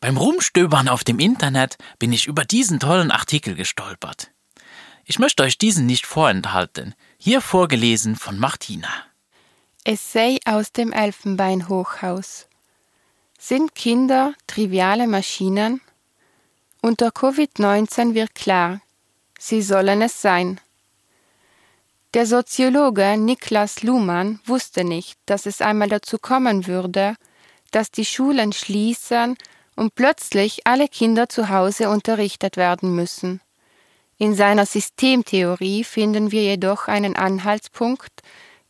Beim Rumstöbern auf dem Internet bin ich über diesen tollen Artikel gestolpert. Ich möchte euch diesen nicht vorenthalten. Hier vorgelesen von Martina. Essay aus dem Elfenbeinhochhaus. Sind Kinder triviale Maschinen? Unter Covid-19 wird klar, sie sollen es sein. Der Soziologe Niklas Luhmann wusste nicht, dass es einmal dazu kommen würde, dass die Schulen schließen und plötzlich alle Kinder zu Hause unterrichtet werden müssen. In seiner Systemtheorie finden wir jedoch einen Anhaltspunkt,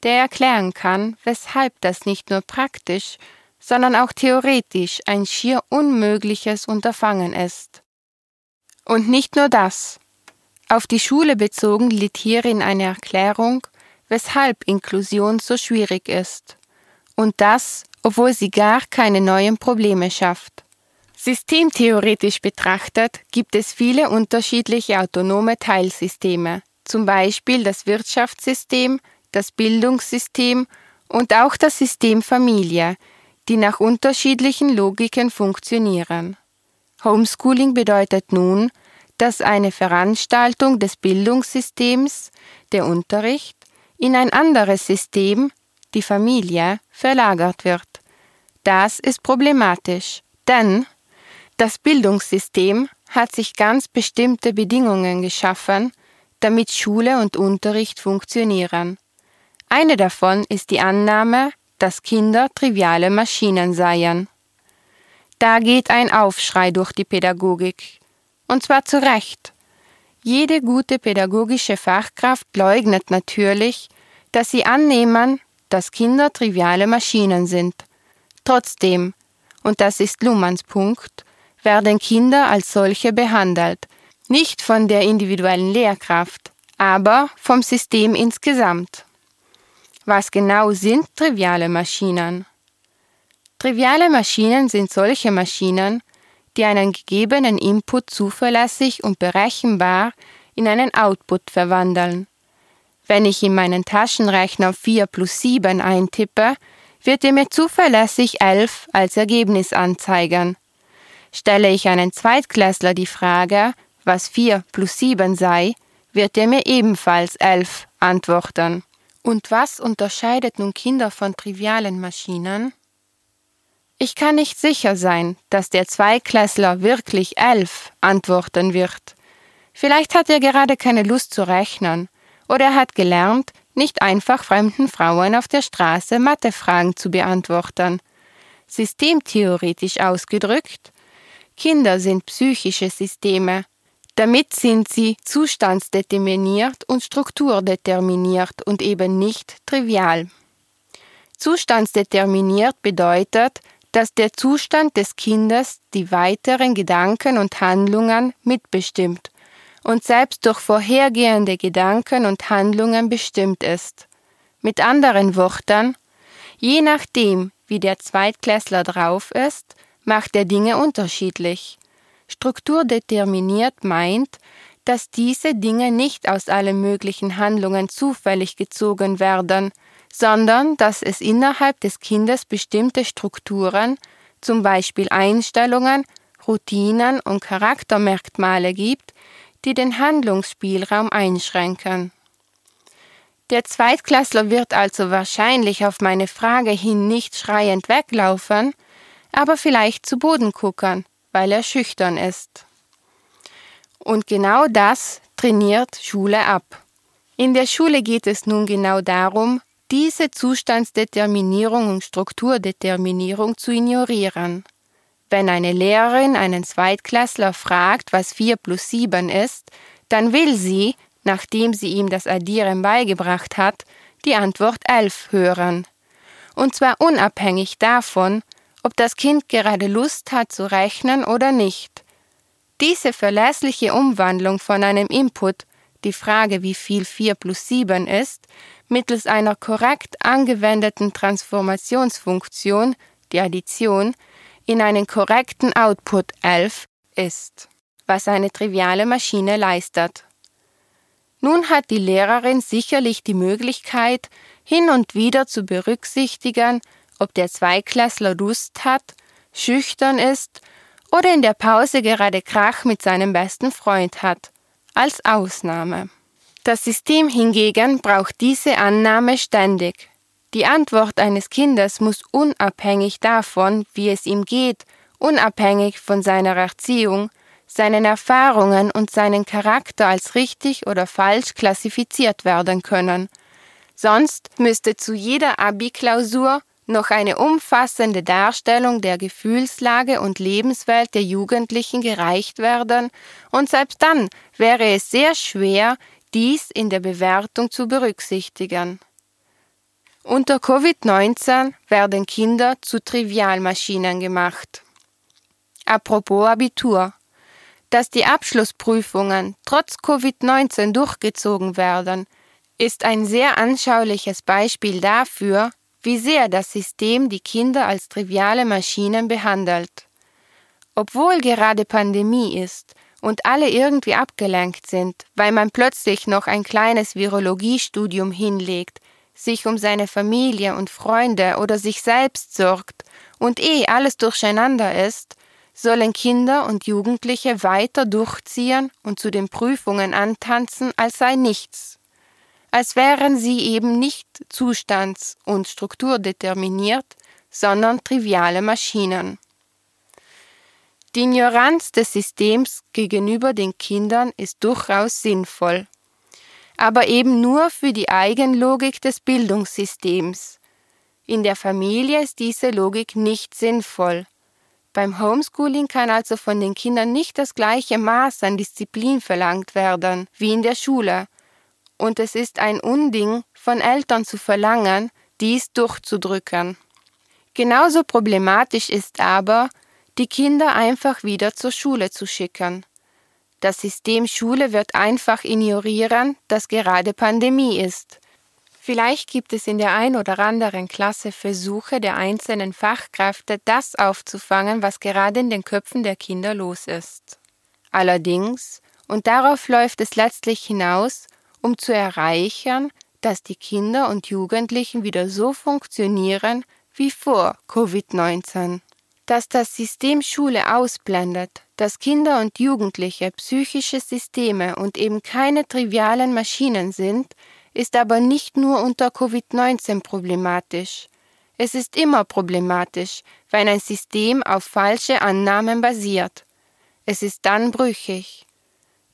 der erklären kann, weshalb das nicht nur praktisch, sondern auch theoretisch ein schier unmögliches Unterfangen ist. Und nicht nur das. Auf die Schule bezogen liegt hierin eine Erklärung, weshalb Inklusion so schwierig ist. Und das, obwohl sie gar keine neuen Probleme schafft. Systemtheoretisch betrachtet gibt es viele unterschiedliche autonome Teilsysteme, zum Beispiel das Wirtschaftssystem, das Bildungssystem und auch das System Familie, die nach unterschiedlichen Logiken funktionieren. Homeschooling bedeutet nun, dass eine Veranstaltung des Bildungssystems, der Unterricht, in ein anderes System, die Familie, verlagert wird. Das ist problematisch, denn das Bildungssystem hat sich ganz bestimmte Bedingungen geschaffen, damit Schule und Unterricht funktionieren. Eine davon ist die Annahme, dass Kinder triviale Maschinen seien. Da geht ein Aufschrei durch die Pädagogik. Und zwar zu Recht. Jede gute pädagogische Fachkraft leugnet natürlich, dass sie annehmen, dass Kinder triviale Maschinen sind. Trotzdem, und das ist Luhmanns Punkt, werden Kinder als solche behandelt, nicht von der individuellen Lehrkraft, aber vom System insgesamt. Was genau sind triviale Maschinen? Triviale Maschinen sind solche Maschinen, die einen gegebenen Input zuverlässig und berechenbar in einen Output verwandeln. Wenn ich in meinen Taschenrechner 4 plus 7 eintippe, wird er mir zuverlässig 11 als Ergebnis anzeigen. Stelle ich einen Zweitklässler die Frage, was 4 plus 7 sei, wird er mir ebenfalls 11 antworten. Und was unterscheidet nun Kinder von trivialen Maschinen? Ich kann nicht sicher sein, dass der Zweiklässler wirklich 11 antworten wird. Vielleicht hat er gerade keine Lust zu rechnen, oder er hat gelernt, nicht einfach fremden Frauen auf der Straße Mathefragen zu beantworten. Systemtheoretisch ausgedrückt, Kinder sind psychische Systeme. Damit sind sie zustandsdeterminiert und strukturdeterminiert und eben nicht trivial. Zustandsdeterminiert bedeutet, dass der Zustand des Kindes die weiteren Gedanken und Handlungen mitbestimmt und selbst durch vorhergehende Gedanken und Handlungen bestimmt ist. Mit anderen Worten, je nachdem, wie der Zweitklässler drauf ist, macht er Dinge unterschiedlich. Strukturdeterminiert meint, dass diese Dinge nicht aus allen möglichen Handlungen zufällig gezogen werden, sondern dass es innerhalb des Kindes bestimmte Strukturen, zum Beispiel Einstellungen, Routinen und Charaktermerkmale gibt, die den Handlungsspielraum einschränken. Der Zweitklässler wird also wahrscheinlich auf meine Frage hin nicht schreiend weglaufen, aber vielleicht zu Boden guckern, weil er schüchtern ist. Und genau das trainiert Schule ab. In der Schule geht es nun genau darum, diese Zustandsdeterminierung und Strukturdeterminierung zu ignorieren. Wenn eine Lehrerin einen Zweitklässler fragt, was 4 plus 7 ist, dann will sie, nachdem sie ihm das Addieren beigebracht hat, die Antwort 11 hören. Und zwar unabhängig davon, ob das Kind gerade Lust hat zu rechnen oder nicht. Diese verlässliche Umwandlung von einem Input, die Frage, wie viel 4 plus 7 ist, mittels einer korrekt angewendeten Transformationsfunktion, die Addition, in einen korrekten Output 11 ist, was eine triviale Maschine leistet. Nun hat die Lehrerin sicherlich die Möglichkeit, hin und wieder zu berücksichtigen, ob der Zweiklässler Lust hat, schüchtern ist oder in der Pause gerade Krach mit seinem besten Freund hat, als Ausnahme. Das System hingegen braucht diese Annahme ständig. Die Antwort eines Kindes muss unabhängig davon, wie es ihm geht, unabhängig von seiner Erziehung, seinen Erfahrungen und seinen Charakter als richtig oder falsch klassifiziert werden können. Sonst müsste zu jeder Abi-Klausur noch eine umfassende Darstellung der Gefühlslage und Lebenswelt der Jugendlichen gereicht werden, und selbst dann wäre es sehr schwer, dies in der Bewertung zu berücksichtigen. Unter Covid-19 werden Kinder zu Trivialmaschinen gemacht. Apropos Abitur. Dass die Abschlussprüfungen trotz Covid-19 durchgezogen werden, ist ein sehr anschauliches Beispiel dafür, wie sehr das System die Kinder als triviale Maschinen behandelt. Obwohl gerade Pandemie ist und alle irgendwie abgelenkt sind, weil man plötzlich noch ein kleines Virologiestudium hinlegt, sich um seine Familie und Freunde oder sich selbst sorgt und eh alles durcheinander ist, sollen Kinder und Jugendliche weiter durchziehen und zu den Prüfungen antanzen, als sei nichts. Als wären sie eben nicht zustands- und strukturdeterminiert, sondern triviale Maschinen. Die Ignoranz des Systems gegenüber den Kindern ist durchaus sinnvoll, aber eben nur für die Eigenlogik des Bildungssystems. In der Familie ist diese Logik nicht sinnvoll. Beim Homeschooling kann also von den Kindern nicht das gleiche Maß an Disziplin verlangt werden wie in der Schule, und es ist ein Unding von Eltern zu verlangen, dies durchzudrücken. Genauso problematisch ist aber, die Kinder einfach wieder zur Schule zu schicken. Das System Schule wird einfach ignorieren, dass gerade Pandemie ist. Vielleicht gibt es in der ein oder anderen Klasse Versuche der einzelnen Fachkräfte, das aufzufangen, was gerade in den Köpfen der Kinder los ist. Allerdings, und darauf läuft es letztlich hinaus, um zu erreichen, dass die Kinder und Jugendlichen wieder so funktionieren wie vor Covid-19 dass das System Schule ausblendet, dass Kinder und Jugendliche psychische Systeme und eben keine trivialen Maschinen sind, ist aber nicht nur unter Covid-19 problematisch. Es ist immer problematisch, wenn ein System auf falsche Annahmen basiert. Es ist dann brüchig.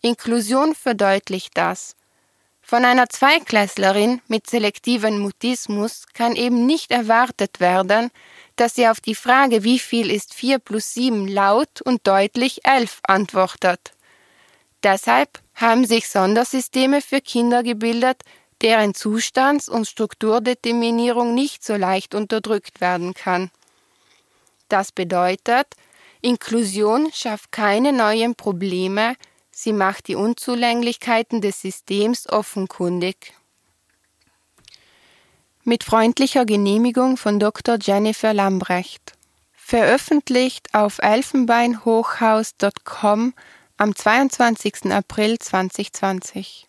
Inklusion verdeutlicht das. Von einer Zweiklässlerin mit selektivem Mutismus kann eben nicht erwartet werden, dass sie auf die Frage, wie viel ist 4 plus 7 laut und deutlich 11 antwortet. Deshalb haben sich Sondersysteme für Kinder gebildet, deren Zustands- und Strukturdeterminierung nicht so leicht unterdrückt werden kann. Das bedeutet, Inklusion schafft keine neuen Probleme, sie macht die Unzulänglichkeiten des Systems offenkundig. Mit freundlicher Genehmigung von Dr. Jennifer Lambrecht. Veröffentlicht auf elfenbeinhochhaus.com am 22. April 2020.